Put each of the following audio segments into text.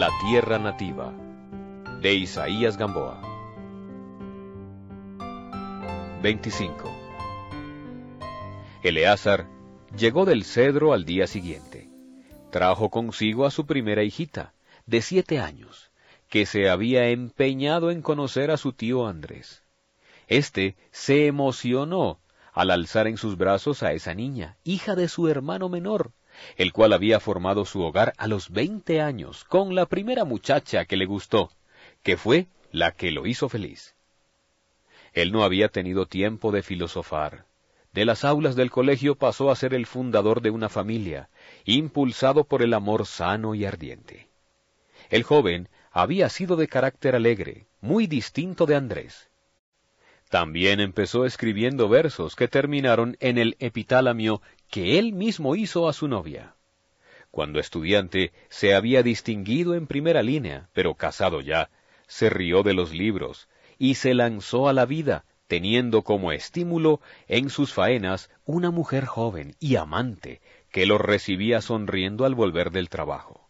La tierra nativa de Isaías Gamboa 25 Eleazar llegó del cedro al día siguiente. Trajo consigo a su primera hijita, de siete años, que se había empeñado en conocer a su tío Andrés. Este se emocionó al alzar en sus brazos a esa niña, hija de su hermano menor, el cual había formado su hogar a los veinte años con la primera muchacha que le gustó, que fue la que lo hizo feliz. Él no había tenido tiempo de filosofar. De las aulas del colegio pasó a ser el fundador de una familia, impulsado por el amor sano y ardiente. El joven había sido de carácter alegre, muy distinto de Andrés. También empezó escribiendo versos que terminaron en el epitálamio que él mismo hizo a su novia. Cuando estudiante se había distinguido en primera línea, pero casado ya, se rió de los libros y se lanzó a la vida, teniendo como estímulo en sus faenas una mujer joven y amante que lo recibía sonriendo al volver del trabajo.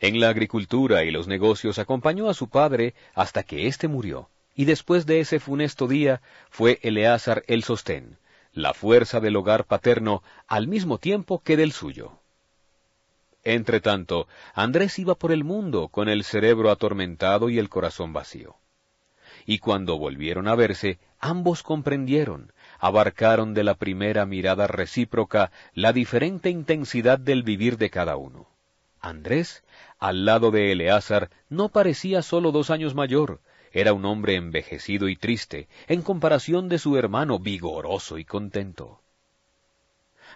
En la agricultura y los negocios acompañó a su padre hasta que éste murió, y después de ese funesto día fue Eleazar el sostén, la fuerza del hogar paterno al mismo tiempo que del suyo. Entretanto, Andrés iba por el mundo con el cerebro atormentado y el corazón vacío. Y cuando volvieron a verse, ambos comprendieron, abarcaron de la primera mirada recíproca la diferente intensidad del vivir de cada uno. Andrés, al lado de Eleazar, no parecía solo dos años mayor, era un hombre envejecido y triste, en comparación de su hermano vigoroso y contento.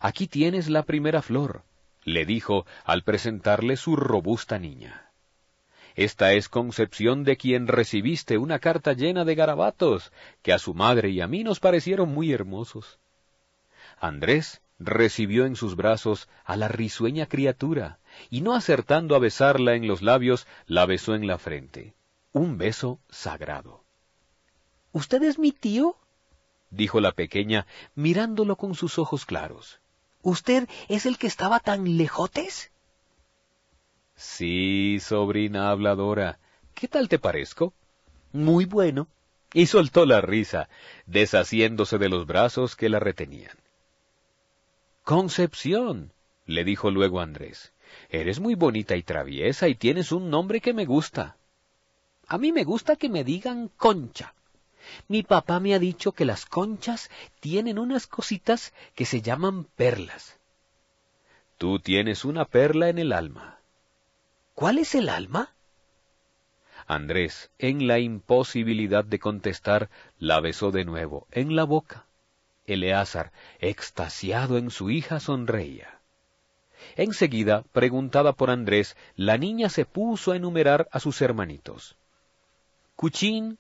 Aquí tienes la primera flor, le dijo al presentarle su robusta niña. Esta es concepción de quien recibiste una carta llena de garabatos, que a su madre y a mí nos parecieron muy hermosos. Andrés recibió en sus brazos a la risueña criatura, y no acertando a besarla en los labios, la besó en la frente un beso sagrado. ¿Usted es mi tío? dijo la pequeña, mirándolo con sus ojos claros. ¿Usted es el que estaba tan lejotes? Sí, sobrina habladora. ¿Qué tal te parezco? Muy bueno. Y soltó la risa, deshaciéndose de los brazos que la retenían. Concepción, le dijo luego Andrés. Eres muy bonita y traviesa y tienes un nombre que me gusta. A mí me gusta que me digan concha. Mi papá me ha dicho que las conchas tienen unas cositas que se llaman perlas. Tú tienes una perla en el alma. ¿Cuál es el alma? Andrés, en la imposibilidad de contestar, la besó de nuevo, en la boca. Eleazar, extasiado en su hija, sonreía. Enseguida, preguntada por Andrés, la niña se puso a enumerar a sus hermanitos. Cuchín,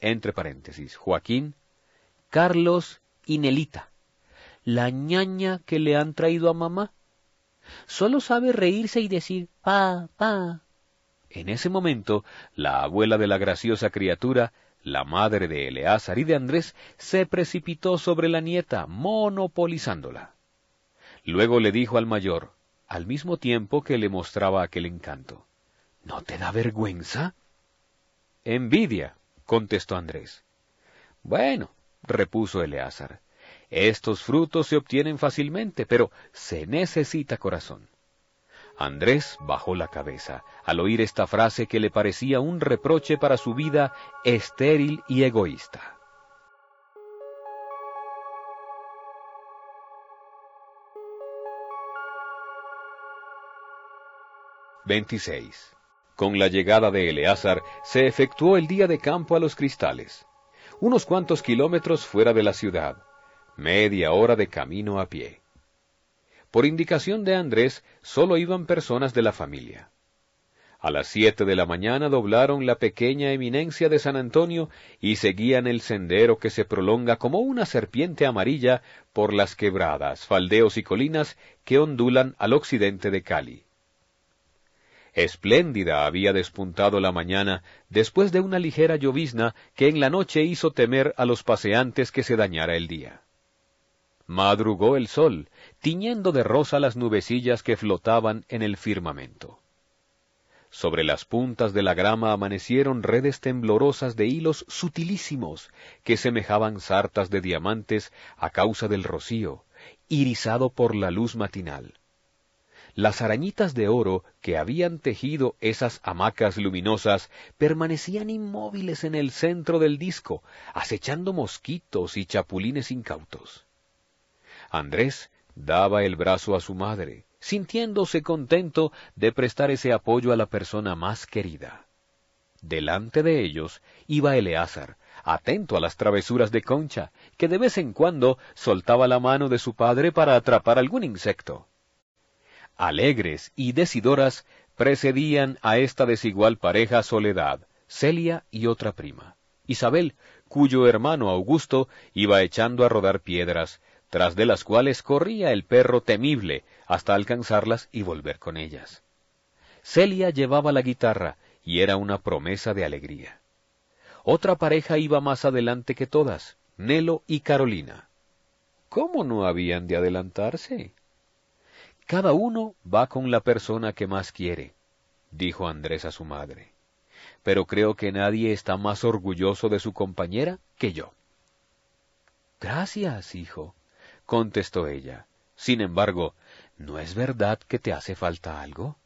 entre paréntesis, Joaquín, Carlos y Nelita, la ñaña que le han traído a mamá. Solo sabe reírse y decir pa, pa. En ese momento, la abuela de la graciosa criatura, la madre de Eleazar y de Andrés, se precipitó sobre la nieta, monopolizándola. Luego le dijo al mayor, al mismo tiempo que le mostraba aquel encanto, ¿No te da vergüenza? Envidia, contestó Andrés. Bueno, repuso Eleazar, estos frutos se obtienen fácilmente, pero se necesita corazón. Andrés bajó la cabeza al oír esta frase que le parecía un reproche para su vida estéril y egoísta. Veintiséis. Con la llegada de Eleazar se efectuó el día de campo a los cristales, unos cuantos kilómetros fuera de la ciudad, media hora de camino a pie. Por indicación de Andrés, solo iban personas de la familia. A las siete de la mañana doblaron la pequeña eminencia de San Antonio y seguían el sendero que se prolonga como una serpiente amarilla por las quebradas, faldeos y colinas que ondulan al occidente de Cali. Espléndida había despuntado la mañana después de una ligera llovizna que en la noche hizo temer a los paseantes que se dañara el día. Madrugó el sol, tiñendo de rosa las nubecillas que flotaban en el firmamento. Sobre las puntas de la grama amanecieron redes temblorosas de hilos sutilísimos que semejaban sartas de diamantes a causa del rocío, irisado por la luz matinal. Las arañitas de oro que habían tejido esas hamacas luminosas permanecían inmóviles en el centro del disco, acechando mosquitos y chapulines incautos. Andrés daba el brazo a su madre, sintiéndose contento de prestar ese apoyo a la persona más querida. Delante de ellos iba Eleazar, atento a las travesuras de Concha, que de vez en cuando soltaba la mano de su padre para atrapar algún insecto. Alegres y decidoras precedían a esta desigual pareja Soledad, Celia y otra prima, Isabel, cuyo hermano Augusto iba echando a rodar piedras, tras de las cuales corría el perro temible hasta alcanzarlas y volver con ellas. Celia llevaba la guitarra y era una promesa de alegría. Otra pareja iba más adelante que todas, Nelo y Carolina. ¿Cómo no habían de adelantarse? Cada uno va con la persona que más quiere, dijo Andrés a su madre. Pero creo que nadie está más orgulloso de su compañera que yo. Gracias, hijo, contestó ella. Sin embargo, ¿no es verdad que te hace falta algo?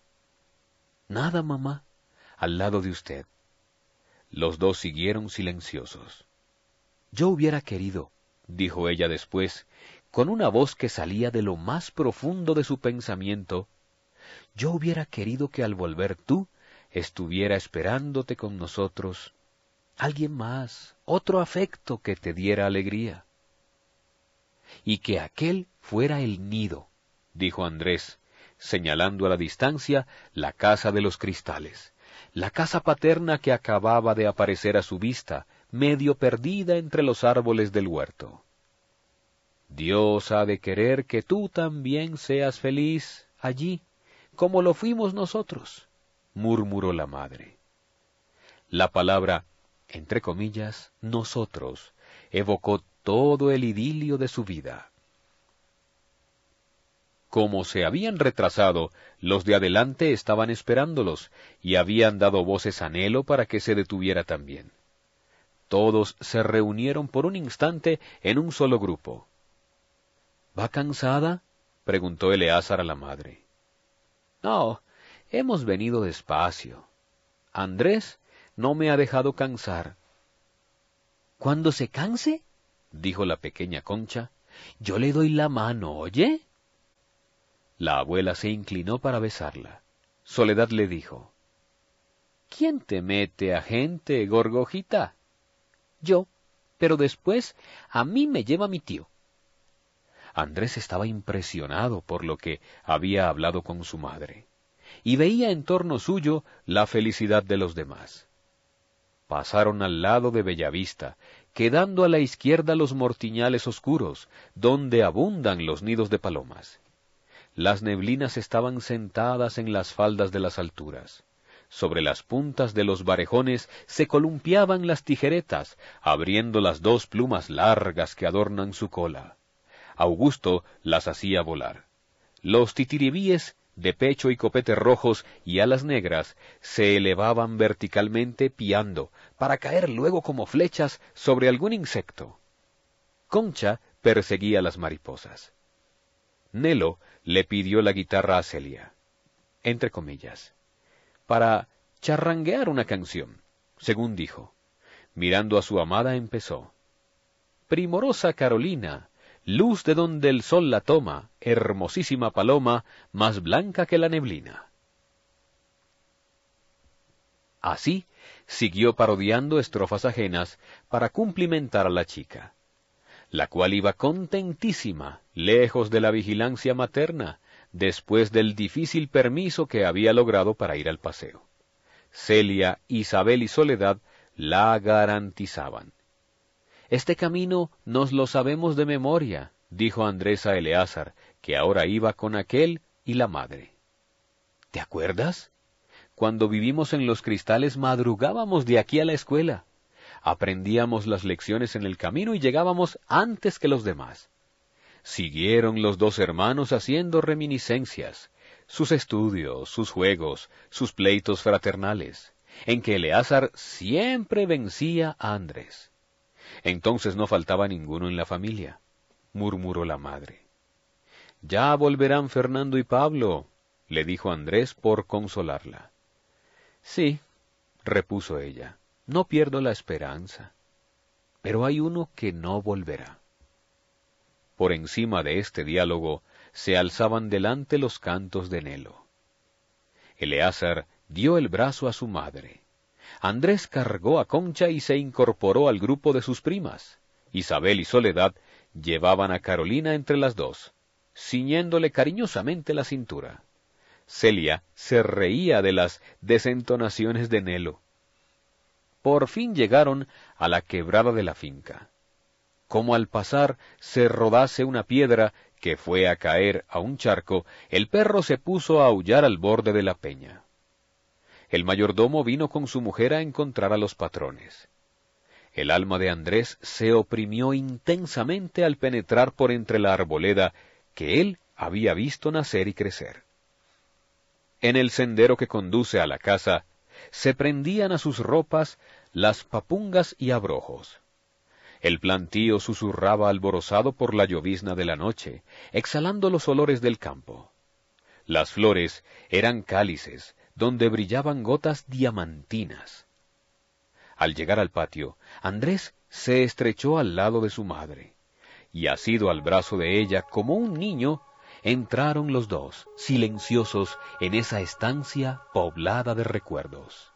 Nada, mamá, al lado de usted. Los dos siguieron silenciosos. Yo hubiera querido, dijo ella después, con una voz que salía de lo más profundo de su pensamiento, yo hubiera querido que al volver tú estuviera esperándote con nosotros alguien más, otro afecto que te diera alegría y que aquel fuera el nido, dijo Andrés, señalando a la distancia la casa de los cristales, la casa paterna que acababa de aparecer a su vista, medio perdida entre los árboles del huerto. Dios ha de querer que tú también seas feliz allí, como lo fuimos nosotros, murmuró la madre. La palabra, entre comillas, nosotros, evocó todo el idilio de su vida. Como se habían retrasado, los de adelante estaban esperándolos y habían dado voces a Nelo para que se detuviera también. Todos se reunieron por un instante en un solo grupo. ¿Va cansada? preguntó Eleazar a la madre. No, hemos venido despacio. Andrés no me ha dejado cansar. Cuando se canse, dijo la pequeña Concha, yo le doy la mano, ¿oye? La abuela se inclinó para besarla. Soledad le dijo, ¿Quién te mete a gente, gorgojita? Yo, pero después a mí me lleva mi tío. Andrés estaba impresionado por lo que había hablado con su madre, y veía en torno suyo la felicidad de los demás. Pasaron al lado de Bellavista, quedando a la izquierda los mortiñales oscuros, donde abundan los nidos de palomas. Las neblinas estaban sentadas en las faldas de las alturas. Sobre las puntas de los barejones se columpiaban las tijeretas, abriendo las dos plumas largas que adornan su cola. Augusto las hacía volar. Los titiribíes de pecho y copete rojos y alas negras, se elevaban verticalmente piando, para caer luego como flechas sobre algún insecto. Concha perseguía las mariposas. Nelo le pidió la guitarra a Celia, entre comillas, para charranguear una canción, según dijo. Mirando a su amada empezó. Primorosa Carolina, luz de donde el sol la toma, hermosísima paloma, más blanca que la neblina. Así siguió parodiando estrofas ajenas para cumplimentar a la chica, la cual iba contentísima, lejos de la vigilancia materna, después del difícil permiso que había logrado para ir al paseo. Celia, Isabel y Soledad la garantizaban. Este camino nos lo sabemos de memoria, dijo Andrés a Eleazar, que ahora iba con aquel y la madre. ¿Te acuerdas? Cuando vivimos en los cristales madrugábamos de aquí a la escuela. Aprendíamos las lecciones en el camino y llegábamos antes que los demás. Siguieron los dos hermanos haciendo reminiscencias. sus estudios, sus juegos, sus pleitos fraternales, en que Eleazar siempre vencía a Andrés. Entonces no faltaba ninguno en la familia, murmuró la madre. Ya volverán Fernando y Pablo, le dijo Andrés por consolarla. Sí, repuso ella, no pierdo la esperanza. Pero hay uno que no volverá. Por encima de este diálogo se alzaban delante los cantos de Nelo. Eleazar dio el brazo a su madre. Andrés cargó a Concha y se incorporó al grupo de sus primas. Isabel y Soledad llevaban a Carolina entre las dos, ciñéndole cariñosamente la cintura. Celia se reía de las desentonaciones de Nelo. Por fin llegaron a la quebrada de la finca. Como al pasar se rodase una piedra que fue a caer a un charco, el perro se puso a aullar al borde de la peña. El mayordomo vino con su mujer a encontrar a los patrones. El alma de Andrés se oprimió intensamente al penetrar por entre la arboleda que él había visto nacer y crecer. En el sendero que conduce a la casa, se prendían a sus ropas las papungas y abrojos. El plantío susurraba alborozado por la llovizna de la noche, exhalando los olores del campo. Las flores eran cálices, donde brillaban gotas diamantinas. Al llegar al patio, Andrés se estrechó al lado de su madre, y asido al brazo de ella como un niño, entraron los dos, silenciosos, en esa estancia poblada de recuerdos.